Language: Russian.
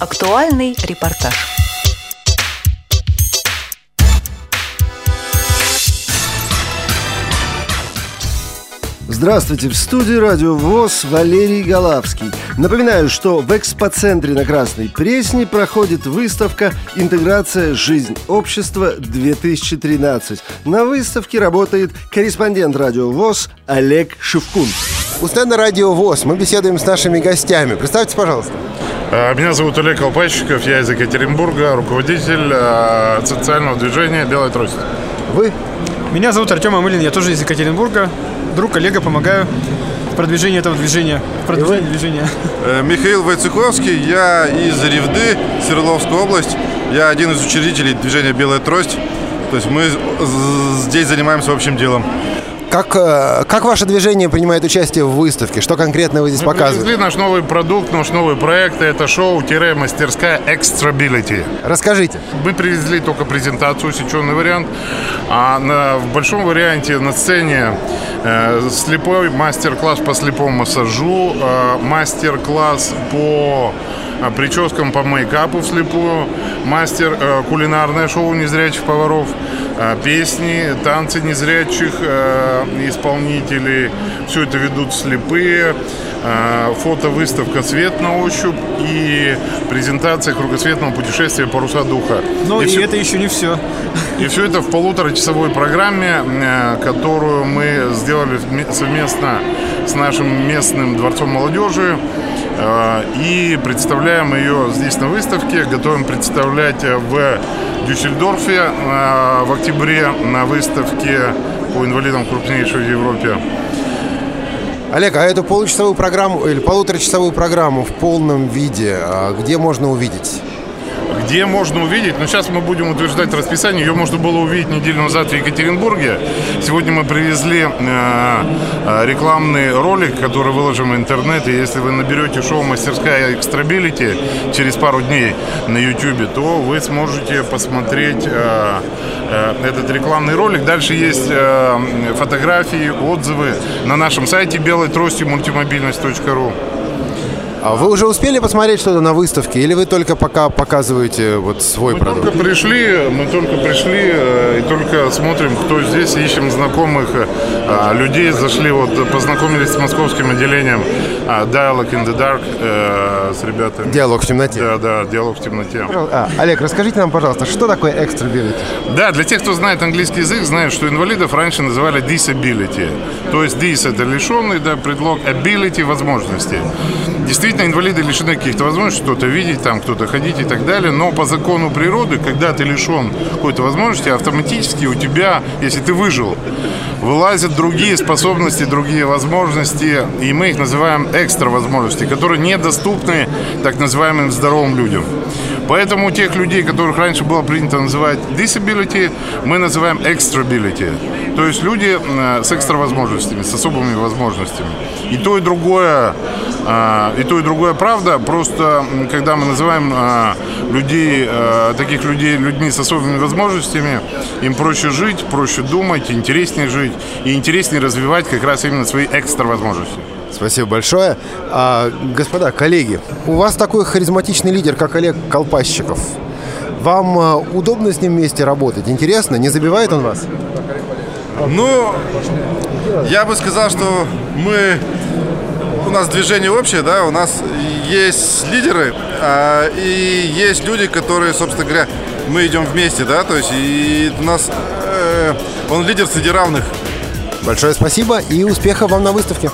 Актуальный репортаж. Здравствуйте, в студии Радио ВОЗ Валерий Галавский. Напоминаю, что в экспоцентре на Красной Пресне проходит выставка «Интеграция. Жизнь общества-2013». На выставке работает корреспондент Радио ВОЗ Олег Шевкун. У стенда Радио ВОЗ мы беседуем с нашими гостями. Представьте, пожалуйста. А, меня зовут Олег Колпачиков, я из Екатеринбурга, руководитель а, социального движения «Белая трость». Вы? Меня зовут Артем Амылин, я тоже из Екатеринбурга. Друг, коллега, помогаю в продвижении этого движения. В продвижении движения. Э, Михаил Войцеховский, я из Ревды, Свердловская область. Я один из учредителей движения «Белая трость». То есть мы здесь занимаемся общим делом. Как, э, как ваше движение принимает участие в выставке? Что конкретно вы здесь Мы показываете? привезли наш новый продукт, наш новый проект. Это шоу-мастерская Extrability. Расскажите. Мы привезли только презентацию, усеченный вариант. А на, в большом варианте на сцене э, слепой мастер-класс по слепому массажу, э, мастер-класс по прическам по мейкапу вслепую, мастер э, кулинарное шоу незрячих поваров, э, песни, танцы незрячих э, исполнителей. Все это ведут слепые. Фотовыставка «Свет на ощупь» и презентация кругосветного путешествия «Паруса духа». Но И и, всё- это еще не все. и все это в полуторачасовой программе, которую мы сделали вме- совместно с нашим местным дворцом молодежи. Э, И представляем ее здесь на выставке. Готовим представлять э, в Дюссельдорфе э, в октябре на выставке по инвалидам крупнейшей в Европе. Олег, а эту получасовую программу или полуторачасовую программу в полном виде а, где можно увидеть? Где можно увидеть? Но сейчас мы будем утверждать расписание. Ее можно было увидеть неделю назад в Екатеринбурге. Сегодня мы привезли э, э, рекламный ролик, который выложим в интернет. И если вы наберете шоу «Мастерская Экстрабилити» через пару дней на YouTube, то вы сможете посмотреть э, этот рекламный ролик. Дальше есть фотографии, отзывы на нашем сайте белой трости мультимобильность.ру. А вы уже успели посмотреть что-то на выставке или вы только пока показываете вот свой Мы продукт? только пришли, мы только пришли э, и только смотрим, кто здесь, ищем знакомых э, а, людей. Зашли, вот познакомились с московским отделением а, Dialogue in the Dark э, с ребятами. Диалог в темноте. Да, да, диалог в темноте. А, Олег, расскажите нам, пожалуйста, что такое экстрабилити? Да, для тех, кто знает английский язык, знают, что инвалидов раньше называли disability. То есть dis это лишенный, да, предлог ability возможности. Действительно, инвалиды лишены каких-то возможностей, кто-то видеть, там, кто-то ходить и так далее. Но по закону природы, когда ты лишен какой-то возможности, автоматически у тебя, если ты выжил, вылазят другие способности, другие возможности, и мы их называем экстра возможности, которые недоступны так называемым здоровым людям. Поэтому тех людей, которых раньше было принято называть disability, мы называем extrability. То есть люди э, с экстра возможностями, с особыми возможностями. И то, и другое, и то, и другое правда. Просто когда мы называем э, людей, э, таких людей людьми с особыми возможностями, им проще жить, проще думать, интереснее жить и интереснее развивать как раз именно свои экстра возможности. Спасибо большое. А, господа, коллеги, у вас такой харизматичный лидер, как Олег Колпасчиков. Вам а, удобно с ним вместе работать? Интересно? Не забивает он вас? Ну, я бы сказал, что мы... У нас движение общее, да, у нас есть лидеры, а, и есть люди, которые, собственно говоря, мы идем вместе, да, то есть и у нас э, он лидер среди равных. Большое спасибо и успехов вам на выставке.